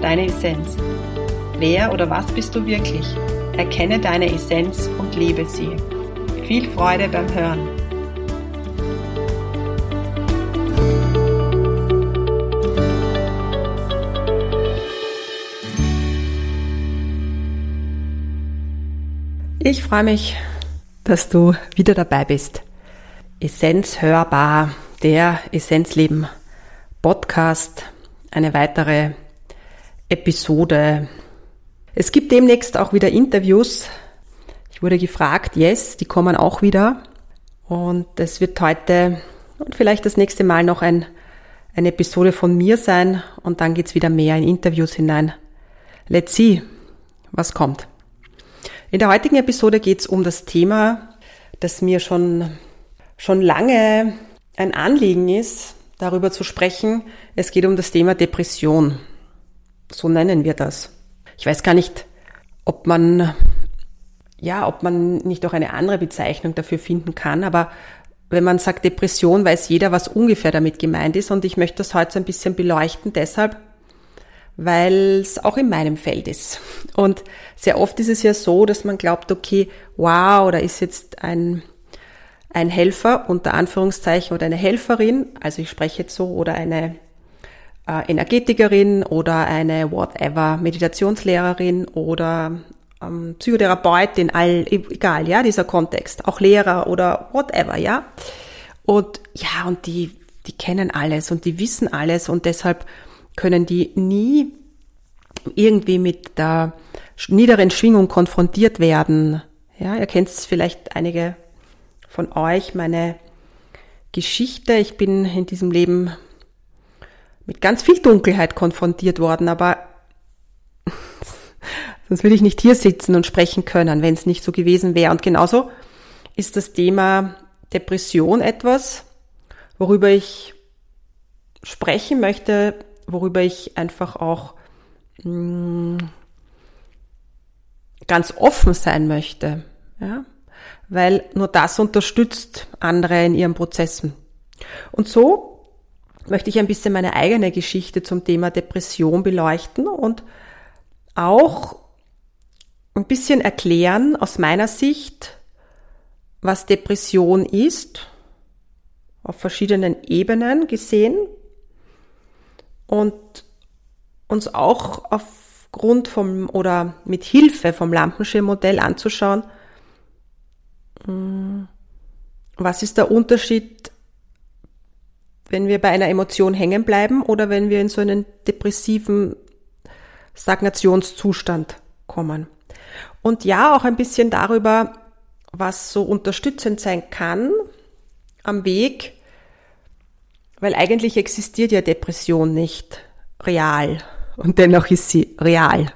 deine Essenz. Wer oder was bist du wirklich? Erkenne deine Essenz und lebe sie. Viel Freude beim Hören. Ich freue mich, dass du wieder dabei bist. Essenz hörbar, der Essenzleben Podcast, eine weitere Episode. Es gibt demnächst auch wieder Interviews. Ich wurde gefragt, yes, die kommen auch wieder. Und es wird heute und vielleicht das nächste Mal noch ein, eine Episode von mir sein und dann geht's wieder mehr in Interviews hinein. Let's see, was kommt. In der heutigen Episode geht es um das Thema, das mir schon, schon lange ein Anliegen ist, darüber zu sprechen. Es geht um das Thema Depression. So nennen wir das. Ich weiß gar nicht, ob man, ja, ob man nicht auch eine andere Bezeichnung dafür finden kann, aber wenn man sagt Depression, weiß jeder, was ungefähr damit gemeint ist und ich möchte das heute so ein bisschen beleuchten, deshalb, weil es auch in meinem Feld ist. Und sehr oft ist es ja so, dass man glaubt, okay, wow, da ist jetzt ein, ein Helfer unter Anführungszeichen oder eine Helferin, also ich spreche jetzt so, oder eine äh, Energetikerin oder eine whatever Meditationslehrerin oder ähm, Psychotherapeutin, all, egal, ja, dieser Kontext, auch Lehrer oder whatever, ja. Und ja, und die, die kennen alles und die wissen alles und deshalb können die nie irgendwie mit der niederen Schwingung konfrontiert werden. Ja, ihr kennt vielleicht einige von euch, meine Geschichte. Ich bin in diesem Leben mit ganz viel Dunkelheit konfrontiert worden, aber sonst würde ich nicht hier sitzen und sprechen können, wenn es nicht so gewesen wäre. Und genauso ist das Thema Depression etwas, worüber ich sprechen möchte, worüber ich einfach auch mm, ganz offen sein möchte, ja, weil nur das unterstützt andere in ihren Prozessen. Und so möchte ich ein bisschen meine eigene Geschichte zum Thema Depression beleuchten und auch ein bisschen erklären aus meiner Sicht, was Depression ist, auf verschiedenen Ebenen gesehen, und uns auch aufgrund vom oder mit Hilfe vom Lampenschirmmodell anzuschauen, hm, was ist der Unterschied, wenn wir bei einer Emotion hängen bleiben oder wenn wir in so einen depressiven Stagnationszustand kommen. Und ja, auch ein bisschen darüber, was so unterstützend sein kann am Weg weil eigentlich existiert ja Depression nicht real und dennoch ist sie real.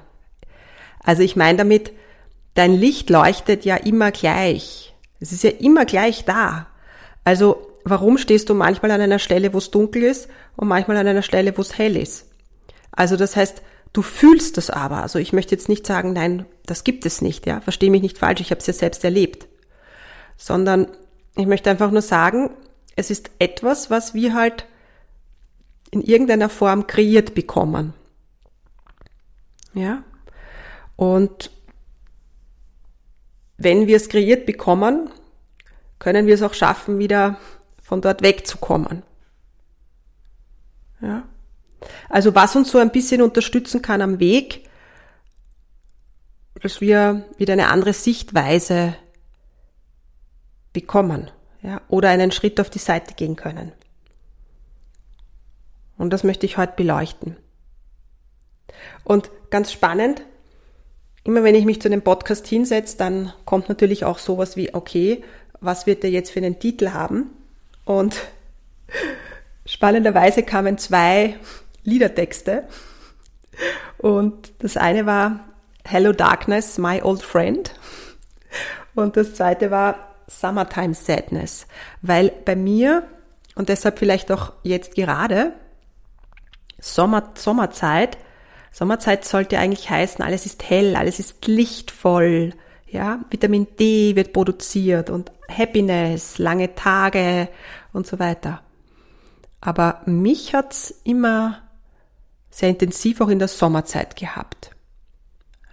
Also ich meine damit, dein Licht leuchtet ja immer gleich. Es ist ja immer gleich da. Also warum stehst du manchmal an einer Stelle, wo es dunkel ist und manchmal an einer Stelle, wo es hell ist? Also das heißt, du fühlst das aber. Also ich möchte jetzt nicht sagen, nein, das gibt es nicht, ja. Verstehe mich nicht falsch, ich habe es ja selbst erlebt. Sondern ich möchte einfach nur sagen, es ist etwas, was wir halt in irgendeiner Form kreiert bekommen. Ja? Und wenn wir es kreiert bekommen, können wir es auch schaffen, wieder von dort wegzukommen. Ja? Also was uns so ein bisschen unterstützen kann am Weg, dass wir wieder eine andere Sichtweise bekommen ja, oder einen Schritt auf die Seite gehen können. Und das möchte ich heute beleuchten. Und ganz spannend, immer wenn ich mich zu einem Podcast hinsetze, dann kommt natürlich auch sowas wie, okay, was wird der jetzt für einen Titel haben? Und spannenderweise kamen zwei Liedertexte. Und das eine war Hello Darkness, My Old Friend. Und das zweite war Summertime Sadness. Weil bei mir, und deshalb vielleicht auch jetzt gerade, Sommer, Sommerzeit, Sommerzeit sollte eigentlich heißen, alles ist hell, alles ist lichtvoll, ja, Vitamin D wird produziert und Happiness, lange Tage und so weiter. Aber mich hat's immer sehr intensiv auch in der Sommerzeit gehabt.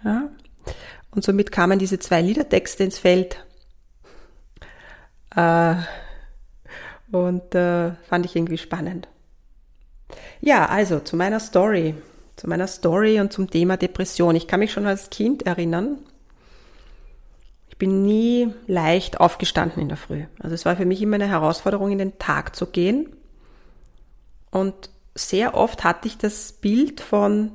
Ja? Und somit kamen diese zwei Liedertexte ins Feld. Äh, und äh, fand ich irgendwie spannend. Ja, also zu meiner Story. Zu meiner Story und zum Thema Depression. Ich kann mich schon als Kind erinnern. Ich bin nie leicht aufgestanden in der Früh. Also es war für mich immer eine Herausforderung, in den Tag zu gehen. Und sehr oft hatte ich das Bild von,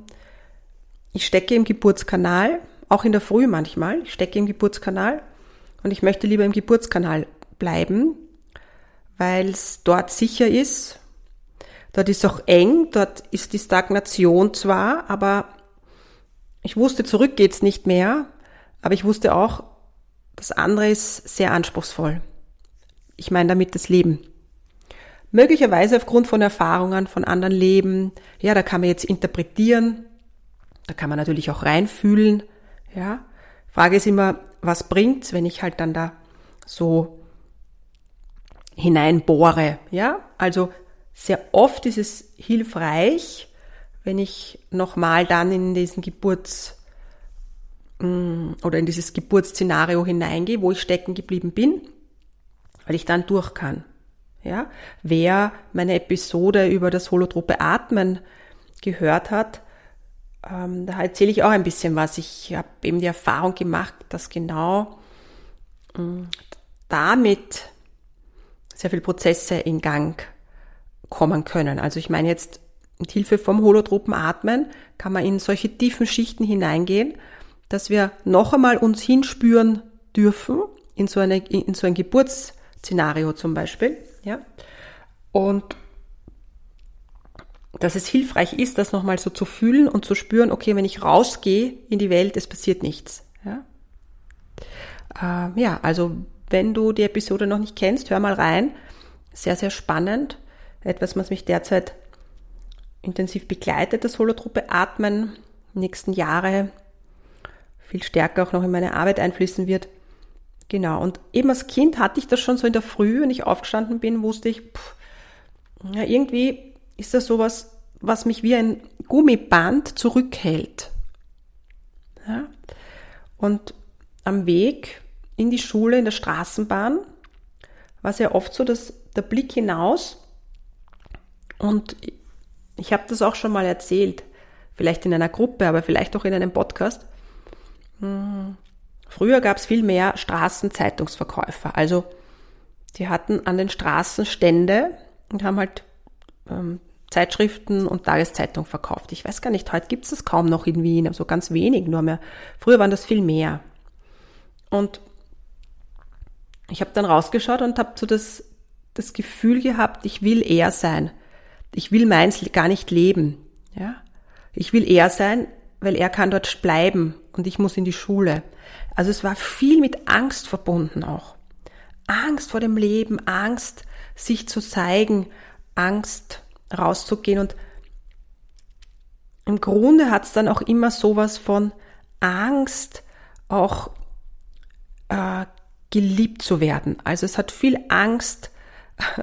ich stecke im Geburtskanal, auch in der Früh manchmal, ich stecke im Geburtskanal und ich möchte lieber im Geburtskanal bleiben, weil es dort sicher ist. Dort ist auch eng, dort ist die Stagnation zwar, aber ich wusste, zurück geht's nicht mehr, aber ich wusste auch, das andere ist sehr anspruchsvoll. Ich meine damit das Leben. Möglicherweise aufgrund von Erfahrungen von anderen Leben. Ja, da kann man jetzt interpretieren. Da kann man natürlich auch reinfühlen. Ja. Frage ist immer, was bringt's, wenn ich halt dann da so hineinbohre? Ja. Also, sehr oft ist es hilfreich, wenn ich nochmal dann in diesen Geburts, oder in dieses Geburtsszenario hineingehe, wo ich stecken geblieben bin, weil ich dann durch kann. Ja, wer meine Episode über das holotrope Atmen gehört hat, ähm, da erzähle ich auch ein bisschen was. Ich habe eben die Erfahrung gemacht, dass genau ähm, damit sehr viele Prozesse in Gang kommen können. Also ich meine jetzt mit Hilfe vom holotropen Atmen kann man in solche tiefen Schichten hineingehen, dass wir noch einmal uns hinspüren dürfen in so, eine, in so ein Geburtsszenario zum Beispiel ja? Und dass es hilfreich ist, das nochmal so zu fühlen und zu spüren, okay, wenn ich rausgehe in die Welt, es passiert nichts. Ja, äh, ja also wenn du die Episode noch nicht kennst, hör mal rein. Sehr, sehr spannend. Etwas, was mich derzeit intensiv begleitet, das Holotrope Atmen, nächsten Jahre viel stärker auch noch in meine Arbeit einfließen wird. Genau, und eben als Kind hatte ich das schon so in der Früh, wenn ich aufgestanden bin, wusste ich, pff, ja, irgendwie ist das sowas, was mich wie ein Gummiband zurückhält. Ja? Und am Weg in die Schule, in der Straßenbahn, war es ja oft so, dass der Blick hinaus, und ich habe das auch schon mal erzählt, vielleicht in einer Gruppe, aber vielleicht auch in einem Podcast, Früher gab es viel mehr Straßenzeitungsverkäufer. Also die hatten an den Straßen Stände und haben halt ähm, Zeitschriften und Tageszeitung verkauft. Ich weiß gar nicht, heute gibt es das kaum noch in Wien, also ganz wenig nur mehr. Früher waren das viel mehr. Und ich habe dann rausgeschaut und habe so das, das Gefühl gehabt, ich will er sein. Ich will meins gar nicht leben. Ja? Ich will er sein, weil er kann dort bleiben und ich muss in die Schule. Also es war viel mit Angst verbunden auch. Angst vor dem Leben, Angst, sich zu zeigen, Angst rauszugehen. Und im Grunde hat es dann auch immer sowas von Angst, auch äh, geliebt zu werden. Also es hat viel Angst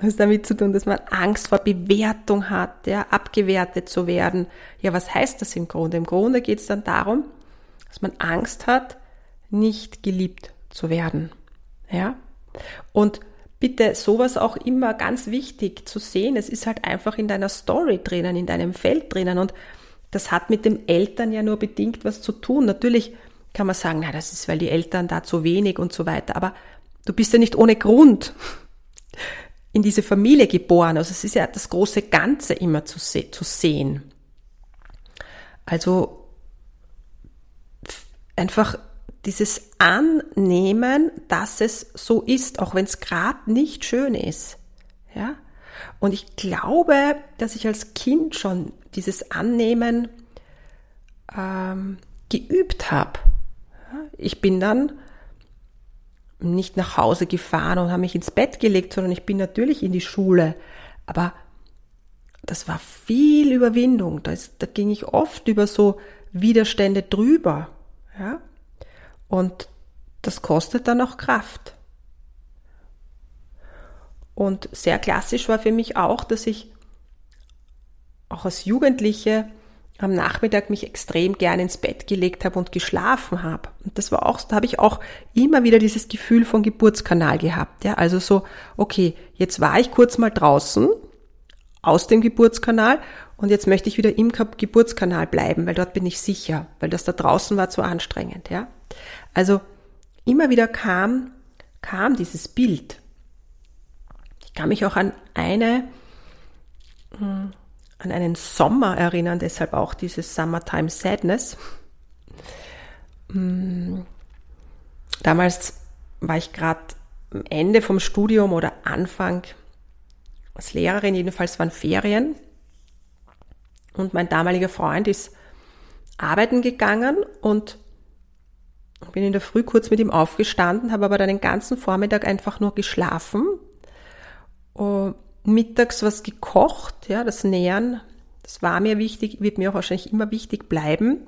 was damit zu tun, dass man Angst vor Bewertung hat, ja, abgewertet zu werden. Ja, was heißt das im Grunde? Im Grunde geht es dann darum, dass man Angst hat, nicht geliebt zu werden. Ja? Und bitte sowas auch immer ganz wichtig zu sehen. Es ist halt einfach in deiner Story drinnen, in deinem Feld drinnen und das hat mit dem Eltern ja nur bedingt was zu tun. Natürlich kann man sagen, na, das ist, weil die Eltern da zu wenig und so weiter, aber du bist ja nicht ohne Grund in diese Familie geboren. Also es ist ja das große Ganze immer zu, se zu sehen. Also einfach dieses Annehmen, dass es so ist, auch wenn es gerade nicht schön ist. Ja? Und ich glaube, dass ich als Kind schon dieses Annehmen ähm, geübt habe. Ich bin dann nicht nach Hause gefahren und habe mich ins Bett gelegt, sondern ich bin natürlich in die Schule. Aber das war viel Überwindung. Da, ist, da ging ich oft über so Widerstände drüber. Ja? Und das kostet dann auch Kraft. Und sehr klassisch war für mich auch, dass ich auch als Jugendliche am Nachmittag mich extrem gern ins Bett gelegt habe und geschlafen habe. Und das war auch, da habe ich auch immer wieder dieses Gefühl von Geburtskanal gehabt. Ja, also so, okay, jetzt war ich kurz mal draußen aus dem Geburtskanal und jetzt möchte ich wieder im Geburtskanal bleiben, weil dort bin ich sicher, weil das da draußen war zu anstrengend. Ja, also immer wieder kam kam dieses Bild. Ich kann mich auch an eine hm, an einen Sommer erinnern, deshalb auch dieses Summertime Sadness. Mm, damals war ich gerade am Ende vom Studium oder Anfang als Lehrerin, jedenfalls waren Ferien. Und mein damaliger Freund ist arbeiten gegangen und bin in der Früh kurz mit ihm aufgestanden, habe aber dann den ganzen Vormittag einfach nur geschlafen. Und mittags was gekocht, ja, das Nähern, das war mir wichtig, wird mir auch wahrscheinlich immer wichtig bleiben.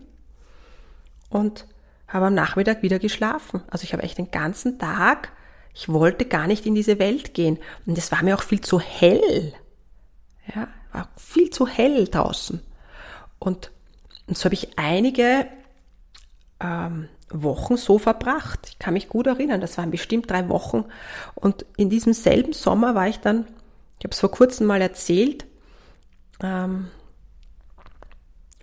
Und habe am Nachmittag wieder geschlafen. Also ich habe echt den ganzen Tag, ich wollte gar nicht in diese Welt gehen. Und es war mir auch viel zu hell. Ja, war viel zu hell draußen. Und, und so habe ich einige ähm, Wochen so verbracht. Ich kann mich gut erinnern, das waren bestimmt drei Wochen. Und in diesem selben Sommer war ich dann ich habe es vor kurzem mal erzählt, ähm,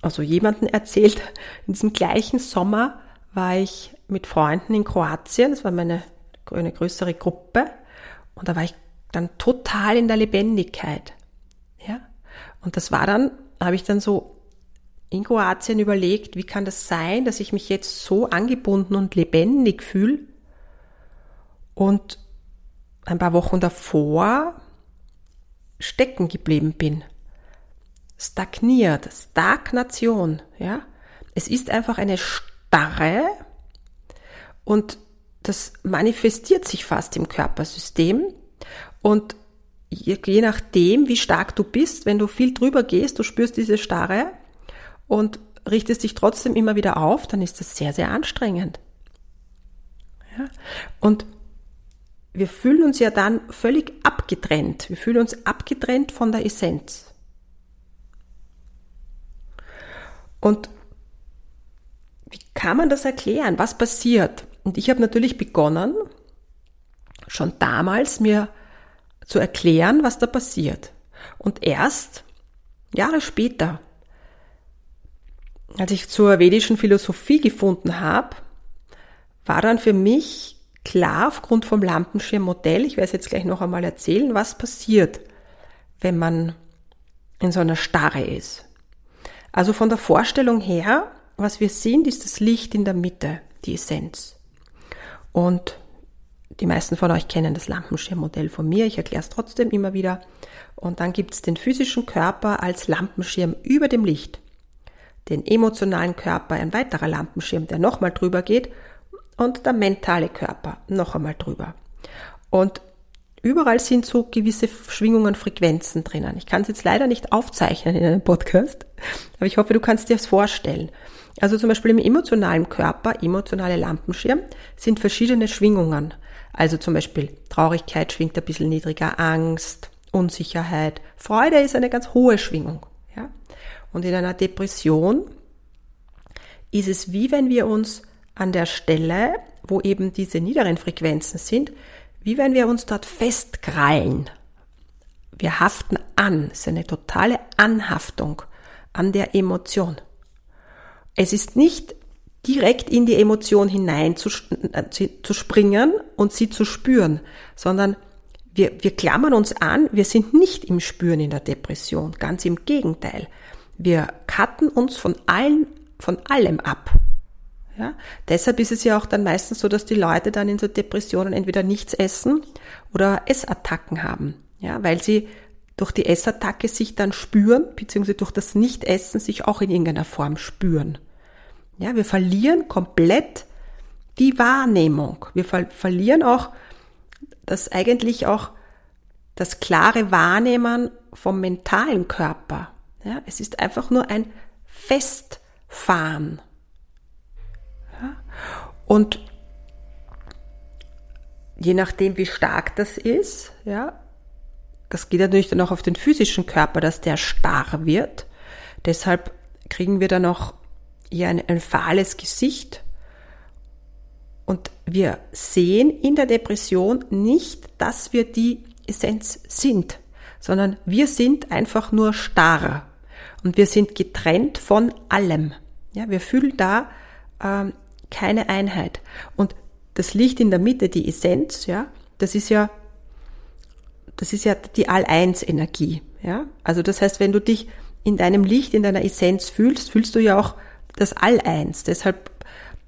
also jemanden erzählt, in diesem gleichen Sommer war ich mit Freunden in Kroatien, das war meine eine größere Gruppe, und da war ich dann total in der Lebendigkeit. Ja? Und das war dann, habe ich dann so in Kroatien überlegt, wie kann das sein, dass ich mich jetzt so angebunden und lebendig fühle? Und ein paar Wochen davor stecken geblieben bin. Stagniert, Stagnation, ja. Es ist einfach eine Starre und das manifestiert sich fast im Körpersystem und je, nachdem, wie stark du bist, wenn du viel drüber gehst, du spürst diese Starre und richtest dich trotzdem immer wieder auf, dann ist das sehr, sehr anstrengend. Ja? Und wir fühlen uns ja dann völlig abgetrennt. Wir fühlen uns abgetrennt von der Essenz. Und wie kann man das erklären? Was passiert? Und ich habe natürlich begonnen, schon damals mir zu erklären, was da passiert. Und erst Jahre später, als ich zur vedischen Philosophie gefunden habe, war dann für mich klar aufgrund vom Lampenschirmmodell, ich werde es jetzt gleich noch einmal erzählen, was passiert, wenn man in so einer Starre ist. Also von der Vorstellung her, was wir sehen, ist das Licht in der Mitte, die Essenz. Und die meisten von euch kennen das Lampenschirmmodell von mir, ich erkläre es trotzdem immer wieder. Und dann gibt es den physischen Körper als Lampenschirm über dem Licht, den emotionalen Körper, ein weiterer Lampenschirm, der nochmal drüber geht und der mentale Körper noch einmal drüber. Und überall sind so gewisse Schwingungen, Frequenzen drinnen. Ich kann es jetzt leider nicht aufzeichnen in einem Podcast, aber ich hoffe, du kannst dir das vorstellen. Also zum Beispiel im emotionalen Körper, emotionale Lampenschirm, sind verschiedene Schwingungen. Also zum Beispiel Traurigkeit schwingt ein bisschen niedriger, Angst, Unsicherheit, Freude ist eine ganz hohe Schwingung. Ja? Und in einer Depression ist es wie wenn wir uns an der Stelle, wo eben diese niederen Frequenzen sind, wie wenn wir uns dort festkrallen. Wir haften an, es ist eine totale Anhaftung an der Emotion. Es ist nicht direkt in die Emotion hinein zu, äh, zu springen und sie zu spüren, sondern wir, wir klammern uns an, wir sind nicht im Spüren in der Depression, ganz im Gegenteil. Wir cutten uns von allen, von allem ab. Ja? Deshalb ist es ja auch dann meistens so, dass die Leute dann in so Depressionen entweder nichts essen oder Essattacken haben, ja, weil sie durch die Essattacke sich dann spüren, beziehungsweise durch das Nichtessen sich auch in irgendeiner Form spüren. Ja, wir verlieren komplett die Wahrnehmung. Wir ver verlieren auch das eigentlich auch das klare Wahrnehmen vom mentalen Körper. Ja, es ist einfach nur ein Festfahren. Und je nachdem, wie stark das ist, ja, das geht natürlich dann auch auf den physischen Körper, dass der starr wird. Deshalb kriegen wir dann auch eher ein, ein fahles Gesicht. Und wir sehen in der Depression nicht, dass wir die Essenz sind, sondern wir sind einfach nur starr und wir sind getrennt von allem. Ja, wir fühlen da ähm, keine Einheit. Und das Licht in der Mitte, die Essenz, ja, das ist ja, das ist ja die All-Eins-Energie. Ja, also das heißt, wenn du dich in deinem Licht, in deiner Essenz fühlst, fühlst du ja auch das All-Eins. Deshalb,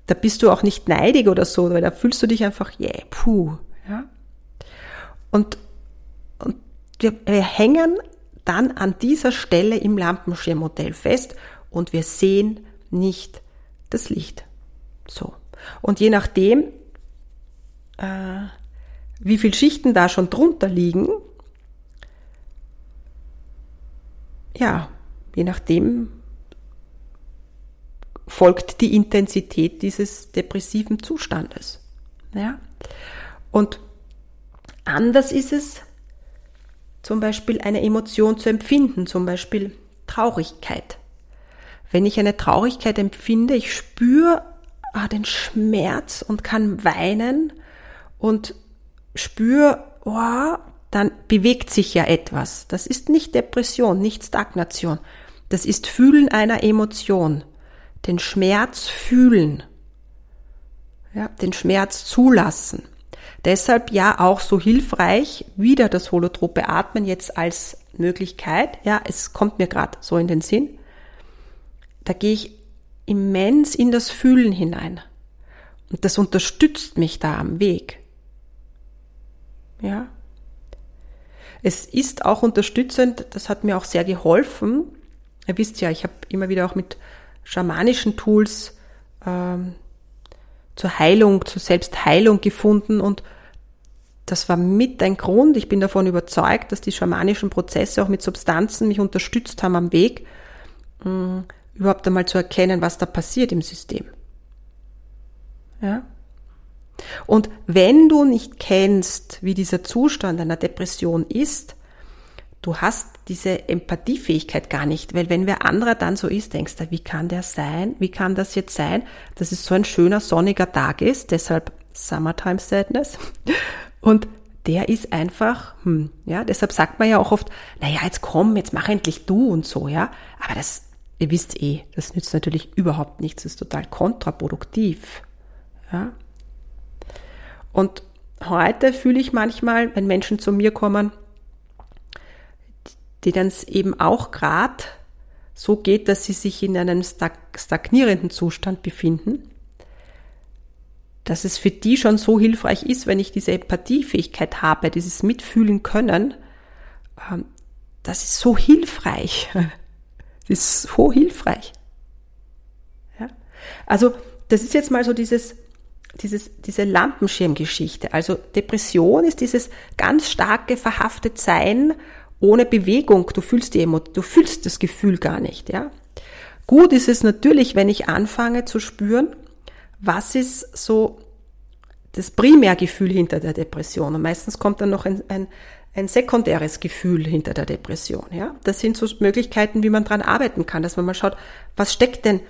da bist du auch nicht neidig oder so, weil da fühlst du dich einfach, yeah, puh, ja. Und wir, wir hängen dann an dieser Stelle im Lampenschirmmodell fest und wir sehen nicht das Licht. So. Und je nachdem, äh, wie viele Schichten da schon drunter liegen, ja, je nachdem folgt die Intensität dieses depressiven Zustandes. Ja? Und anders ist es zum Beispiel eine Emotion zu empfinden, zum Beispiel Traurigkeit. Wenn ich eine Traurigkeit empfinde, ich spüre ah, den Schmerz und kann weinen und spüre, oh, dann bewegt sich ja etwas. Das ist nicht Depression, nicht Stagnation. Das ist Fühlen einer Emotion. Den Schmerz fühlen. Ja, den Schmerz zulassen. Deshalb ja auch so hilfreich wieder das holotrope Atmen jetzt als Möglichkeit. Ja, es kommt mir gerade so in den Sinn. Da gehe ich immens in das Fühlen hinein. Und das unterstützt mich da am Weg. Ja. Es ist auch unterstützend, das hat mir auch sehr geholfen. Ihr wisst ja, ich habe immer wieder auch mit schamanischen Tools ähm, zur Heilung, zur Selbstheilung gefunden und das war mit ein Grund. Ich bin davon überzeugt, dass die schamanischen Prozesse auch mit Substanzen mich unterstützt haben am Weg, mh, überhaupt einmal zu erkennen, was da passiert im System. Ja? Und wenn du nicht kennst, wie dieser Zustand einer Depression ist, du hast diese Empathiefähigkeit gar nicht, weil wenn wer anderer dann so ist, denkst du, wie kann der sein? Wie kann das jetzt sein, dass es so ein schöner sonniger Tag ist? Deshalb Summertime Sadness. Und der ist einfach, hm, ja, deshalb sagt man ja auch oft, naja, jetzt komm, jetzt mach endlich du und so, ja. Aber das, ihr wisst eh, das nützt natürlich überhaupt nichts, das ist total kontraproduktiv, ja. Und heute fühle ich manchmal, wenn Menschen zu mir kommen, denen es eben auch gerade so geht, dass sie sich in einem stagnierenden Zustand befinden, dass es für die schon so hilfreich ist, wenn ich diese Empathiefähigkeit habe, dieses Mitfühlen können, ähm, das ist so hilfreich. Das ist so hilfreich. Ja? Also, das ist jetzt mal so dieses, dieses, diese Lampenschirmgeschichte. Also, Depression ist dieses ganz starke verhaftet Sein ohne Bewegung. Du fühlst die Emo du fühlst das Gefühl gar nicht, ja. Gut ist es natürlich, wenn ich anfange zu spüren, was ist so das Primärgefühl hinter der Depression. Und meistens kommt dann noch ein, ein, ein sekundäres Gefühl hinter der Depression. Ja? Das sind so Möglichkeiten, wie man dran arbeiten kann, dass man mal schaut, was steckt denn,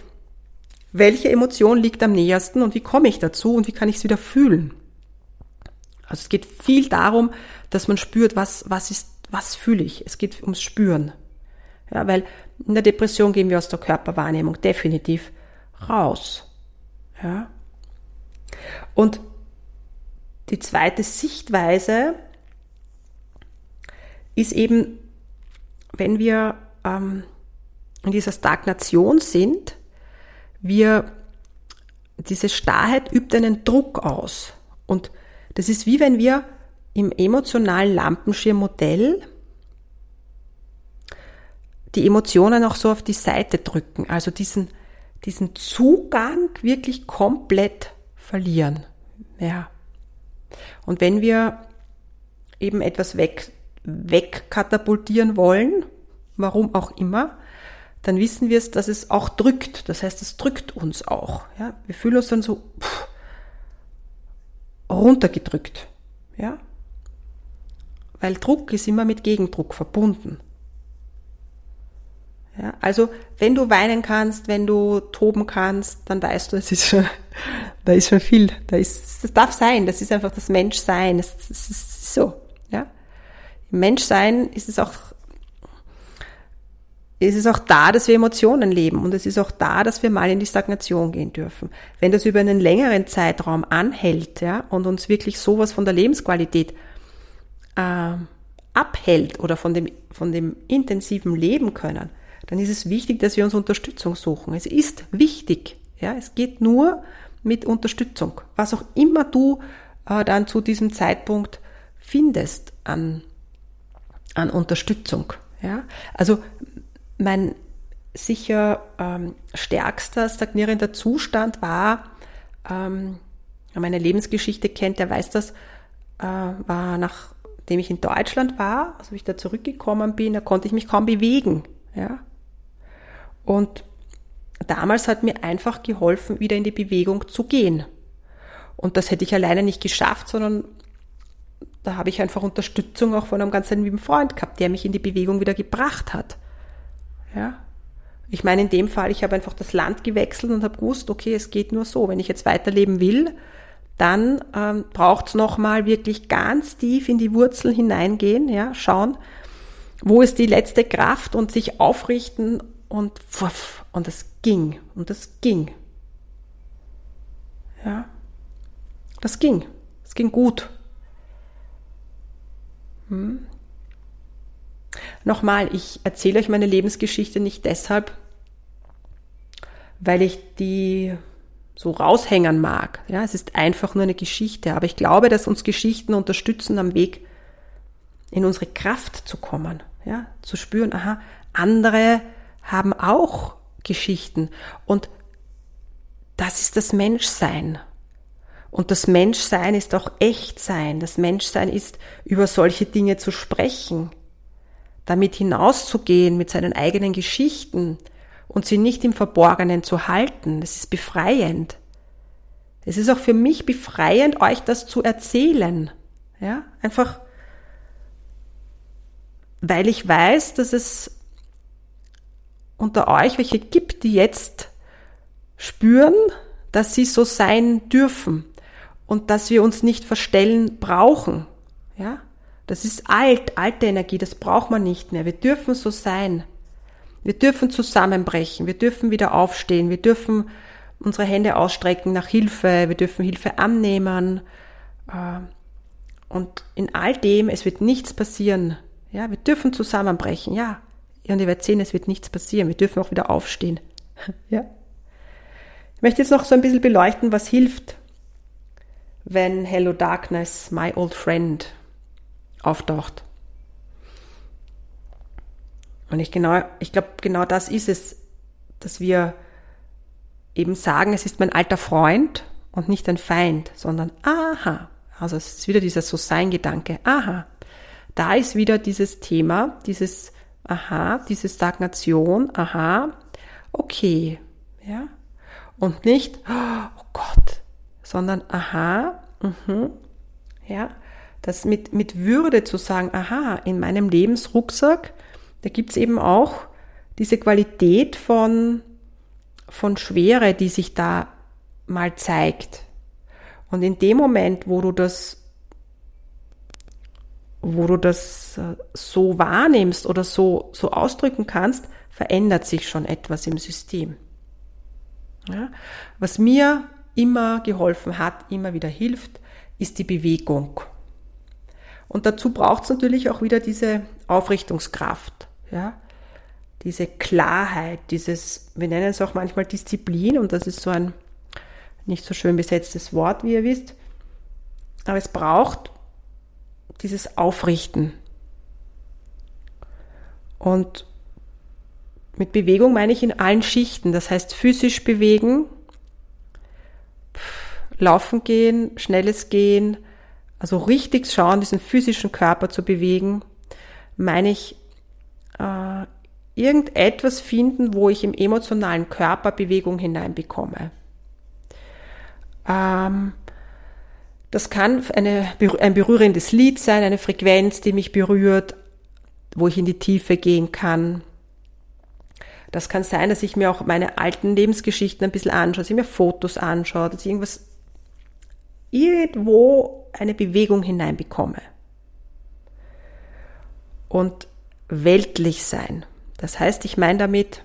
welche Emotion liegt am nähersten und wie komme ich dazu und wie kann ich es wieder fühlen. Also es geht viel darum, dass man spürt, was, was ist, was fühle ich. Es geht ums Spüren. Ja, weil in der Depression gehen wir aus der Körperwahrnehmung definitiv raus. Ja. Und die zweite Sichtweise ist eben, wenn wir ähm, in dieser Stagnation sind, wir, diese Starrheit übt einen Druck aus. Und das ist wie wenn wir im emotionalen Lampenschirmmodell die Emotionen auch so auf die Seite drücken, also diesen diesen Zugang wirklich komplett verlieren. Ja. Und wenn wir eben etwas weg, wegkatapultieren wollen, warum auch immer, dann wissen wir es, dass es auch drückt. Das heißt, es drückt uns auch. Ja? Wir fühlen uns dann so pff, runtergedrückt. Ja? Weil Druck ist immer mit Gegendruck verbunden. Ja, also wenn du weinen kannst, wenn du toben kannst, dann weißt du, es ist schon, da ist schon viel. Da ist, das darf sein. Das ist einfach das Menschsein. Das, das ist so. Im Menschsein ist es auch es ist auch da, dass wir Emotionen leben und es ist auch da, dass wir mal in die Stagnation gehen dürfen. Wenn das über einen längeren Zeitraum anhält ja, und uns wirklich sowas von der Lebensqualität äh, abhält oder von dem, von dem intensiven Leben können, dann ist es wichtig, dass wir uns Unterstützung suchen. Es ist wichtig. Ja, es geht nur mit Unterstützung. Was auch immer du äh, dann zu diesem Zeitpunkt findest an, an Unterstützung. Ja, also mein sicher ähm, stärkster stagnierender Zustand war, ähm, meine Lebensgeschichte kennt, der weiß das, äh, war nachdem ich in Deutschland war, also ich da zurückgekommen bin, da konnte ich mich kaum bewegen. Ja? Und damals hat mir einfach geholfen, wieder in die Bewegung zu gehen. Und das hätte ich alleine nicht geschafft, sondern da habe ich einfach Unterstützung auch von einem ganz lieben Freund gehabt, der mich in die Bewegung wieder gebracht hat. Ja. Ich meine, in dem Fall, ich habe einfach das Land gewechselt und habe gewusst, okay, es geht nur so. Wenn ich jetzt weiterleben will, dann ähm, braucht es nochmal wirklich ganz tief in die Wurzeln hineingehen, ja, schauen, wo ist die letzte Kraft und sich aufrichten und wuff, und es ging und es ging. Ja, das ging. Es ging gut. Hm. Nochmal, ich erzähle euch meine Lebensgeschichte nicht deshalb, weil ich die so raushängen mag. Ja, es ist einfach nur eine Geschichte. Aber ich glaube, dass uns Geschichten unterstützen, am Weg in unsere Kraft zu kommen. Ja, zu spüren, aha, andere haben auch Geschichten. Und das ist das Menschsein. Und das Menschsein ist auch Echtsein. Das Menschsein ist, über solche Dinge zu sprechen damit hinauszugehen mit seinen eigenen Geschichten und sie nicht im Verborgenen zu halten. Das ist befreiend. Es ist auch für mich befreiend, euch das zu erzählen. Ja, einfach, weil ich weiß, dass es unter euch welche gibt, die jetzt spüren, dass sie so sein dürfen und dass wir uns nicht verstellen brauchen. Ja, das ist alt, alte Energie, das braucht man nicht mehr. Wir dürfen so sein. Wir dürfen zusammenbrechen, wir dürfen wieder aufstehen, wir dürfen unsere Hände ausstrecken nach Hilfe, wir dürfen Hilfe annehmen. Äh, und in all dem, es wird nichts passieren. Ja, wir dürfen zusammenbrechen, ja. Und ihr werdet sehen, es wird nichts passieren. Wir dürfen auch wieder aufstehen. Ja. Ich möchte jetzt noch so ein bisschen beleuchten, was hilft, wenn Hello Darkness, my old friend, auftaucht. Und ich genau, ich glaube, genau das ist es, dass wir eben sagen, es ist mein alter Freund und nicht ein Feind, sondern aha. Also es ist wieder dieser So-Sein-Gedanke. Aha. Da ist wieder dieses Thema, dieses aha, diese Stagnation, aha, okay, ja. Und nicht, oh Gott, sondern aha, mhm, ja, das mit, mit Würde zu sagen, aha, in meinem Lebensrucksack, da gibt's eben auch diese Qualität von, von Schwere, die sich da mal zeigt. Und in dem Moment, wo du das wo du das äh, so wahrnimmst oder so, so ausdrücken kannst, verändert sich schon etwas im System. Ja? Was mir immer geholfen hat, immer wieder hilft, ist die Bewegung. Und dazu braucht es natürlich auch wieder diese Aufrichtungskraft, ja, diese Klarheit, dieses, wir nennen es auch manchmal Disziplin und das ist so ein nicht so schön besetztes Wort, wie ihr wisst, aber es braucht dieses Aufrichten. Und mit Bewegung meine ich in allen Schichten. Das heißt physisch bewegen, laufen gehen, schnelles Gehen, also richtig schauen, diesen physischen Körper zu bewegen, meine ich äh, irgendetwas finden, wo ich im emotionalen Körper Bewegung hineinbekomme. Ähm, das kann eine, ein berührendes Lied sein, eine Frequenz, die mich berührt, wo ich in die Tiefe gehen kann. Das kann sein, dass ich mir auch meine alten Lebensgeschichten ein bisschen anschaue, dass ich mir Fotos anschaue, dass ich irgendwas irgendwo eine Bewegung hineinbekomme. Und weltlich sein. Das heißt, ich meine damit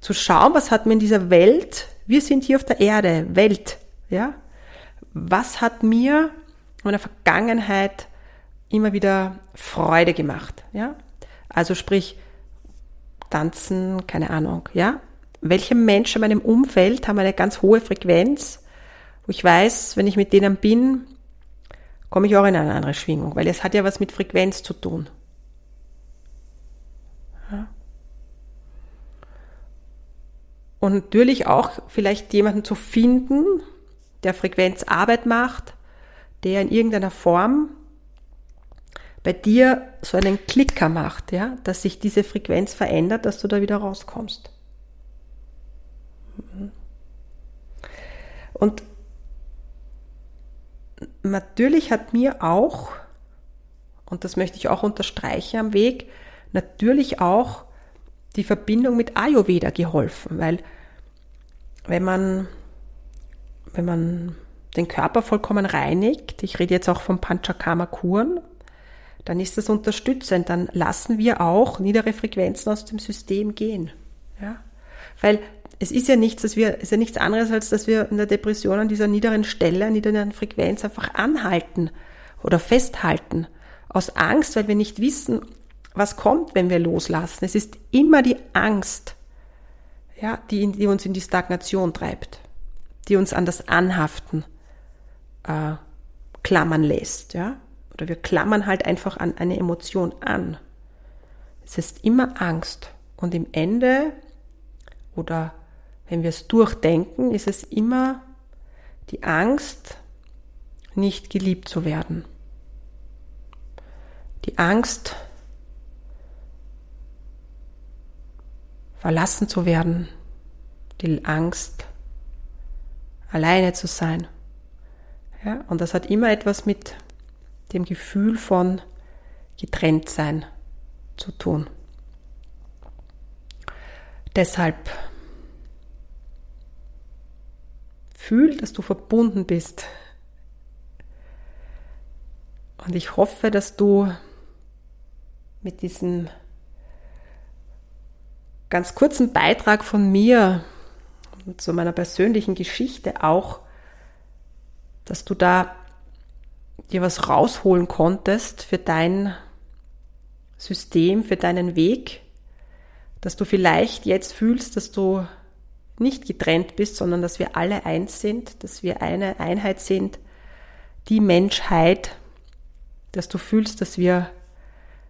zu schauen, was hat mir in dieser Welt, wir sind hier auf der Erde, Welt, ja, was hat mir in meiner Vergangenheit immer wieder Freude gemacht, ja? Also sprich, tanzen, keine Ahnung, ja? Welche Menschen in meinem Umfeld haben eine ganz hohe Frequenz, wo ich weiß, wenn ich mit denen bin, komme ich auch in eine andere Schwingung, weil es hat ja was mit Frequenz zu tun. Und natürlich auch vielleicht jemanden zu finden, der Frequenzarbeit macht, der in irgendeiner Form bei dir so einen Klicker macht, ja, dass sich diese Frequenz verändert, dass du da wieder rauskommst. Und natürlich hat mir auch, und das möchte ich auch unterstreichen am Weg, natürlich auch die Verbindung mit Ayurveda geholfen, weil wenn man wenn man den Körper vollkommen reinigt, ich rede jetzt auch vom Panchakarma-Kuren, dann ist das unterstützend. Dann lassen wir auch niedere Frequenzen aus dem System gehen. Ja? Weil es ist ja nichts, dass wir, ist ja nichts anderes, als dass wir in der Depression an dieser niederen Stelle, an niederen Frequenz einfach anhalten oder festhalten. Aus Angst, weil wir nicht wissen, was kommt, wenn wir loslassen. Es ist immer die Angst, ja, die, die uns in die Stagnation treibt die uns an das Anhaften äh, klammern lässt, ja? Oder wir klammern halt einfach an eine Emotion an. Es ist immer Angst. Und im Ende oder wenn wir es durchdenken, ist es immer die Angst, nicht geliebt zu werden. Die Angst, verlassen zu werden. Die Angst, alleine zu sein. Ja, und das hat immer etwas mit dem Gefühl von getrennt sein zu tun. Deshalb fühl, dass du verbunden bist. Und ich hoffe, dass du mit diesem ganz kurzen Beitrag von mir zu meiner persönlichen Geschichte auch, dass du da dir was rausholen konntest für dein System, für deinen Weg, dass du vielleicht jetzt fühlst, dass du nicht getrennt bist, sondern dass wir alle eins sind, dass wir eine Einheit sind, die Menschheit, dass du fühlst, dass wir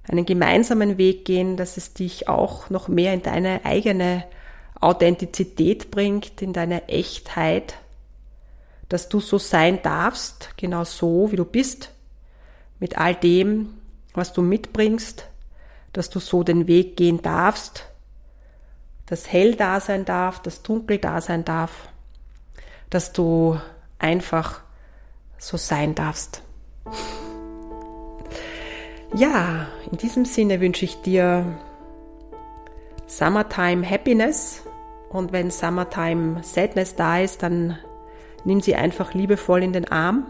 einen gemeinsamen Weg gehen, dass es dich auch noch mehr in deine eigene Authentizität bringt, in deine Echtheit, dass du so sein darfst, genau so, wie du bist, mit all dem, was du mitbringst, dass du so den Weg gehen darfst, dass hell da sein darf, dass dunkel da sein darf, dass du einfach so sein darfst. Ja, in diesem Sinne wünsche ich dir Summertime Happiness und wenn Summertime Sadness da ist, dann nimm sie einfach liebevoll in den Arm.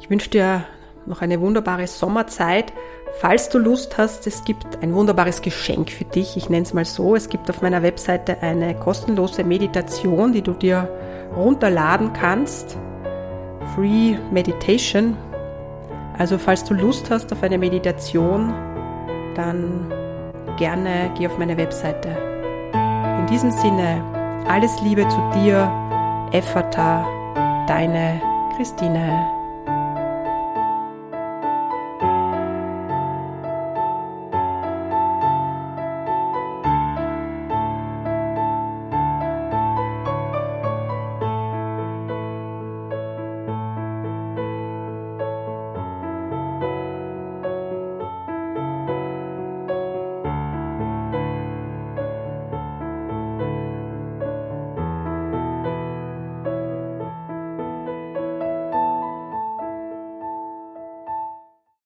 Ich wünsche dir noch eine wunderbare Sommerzeit. Falls du Lust hast, es gibt ein wunderbares Geschenk für dich. Ich nenne es mal so. Es gibt auf meiner Webseite eine kostenlose Meditation, die du dir runterladen kannst. Free Meditation. Also falls du Lust hast auf eine Meditation, dann gerne geh auf meine Webseite in diesem Sinne, alles Liebe zu dir, Effata, deine Christine.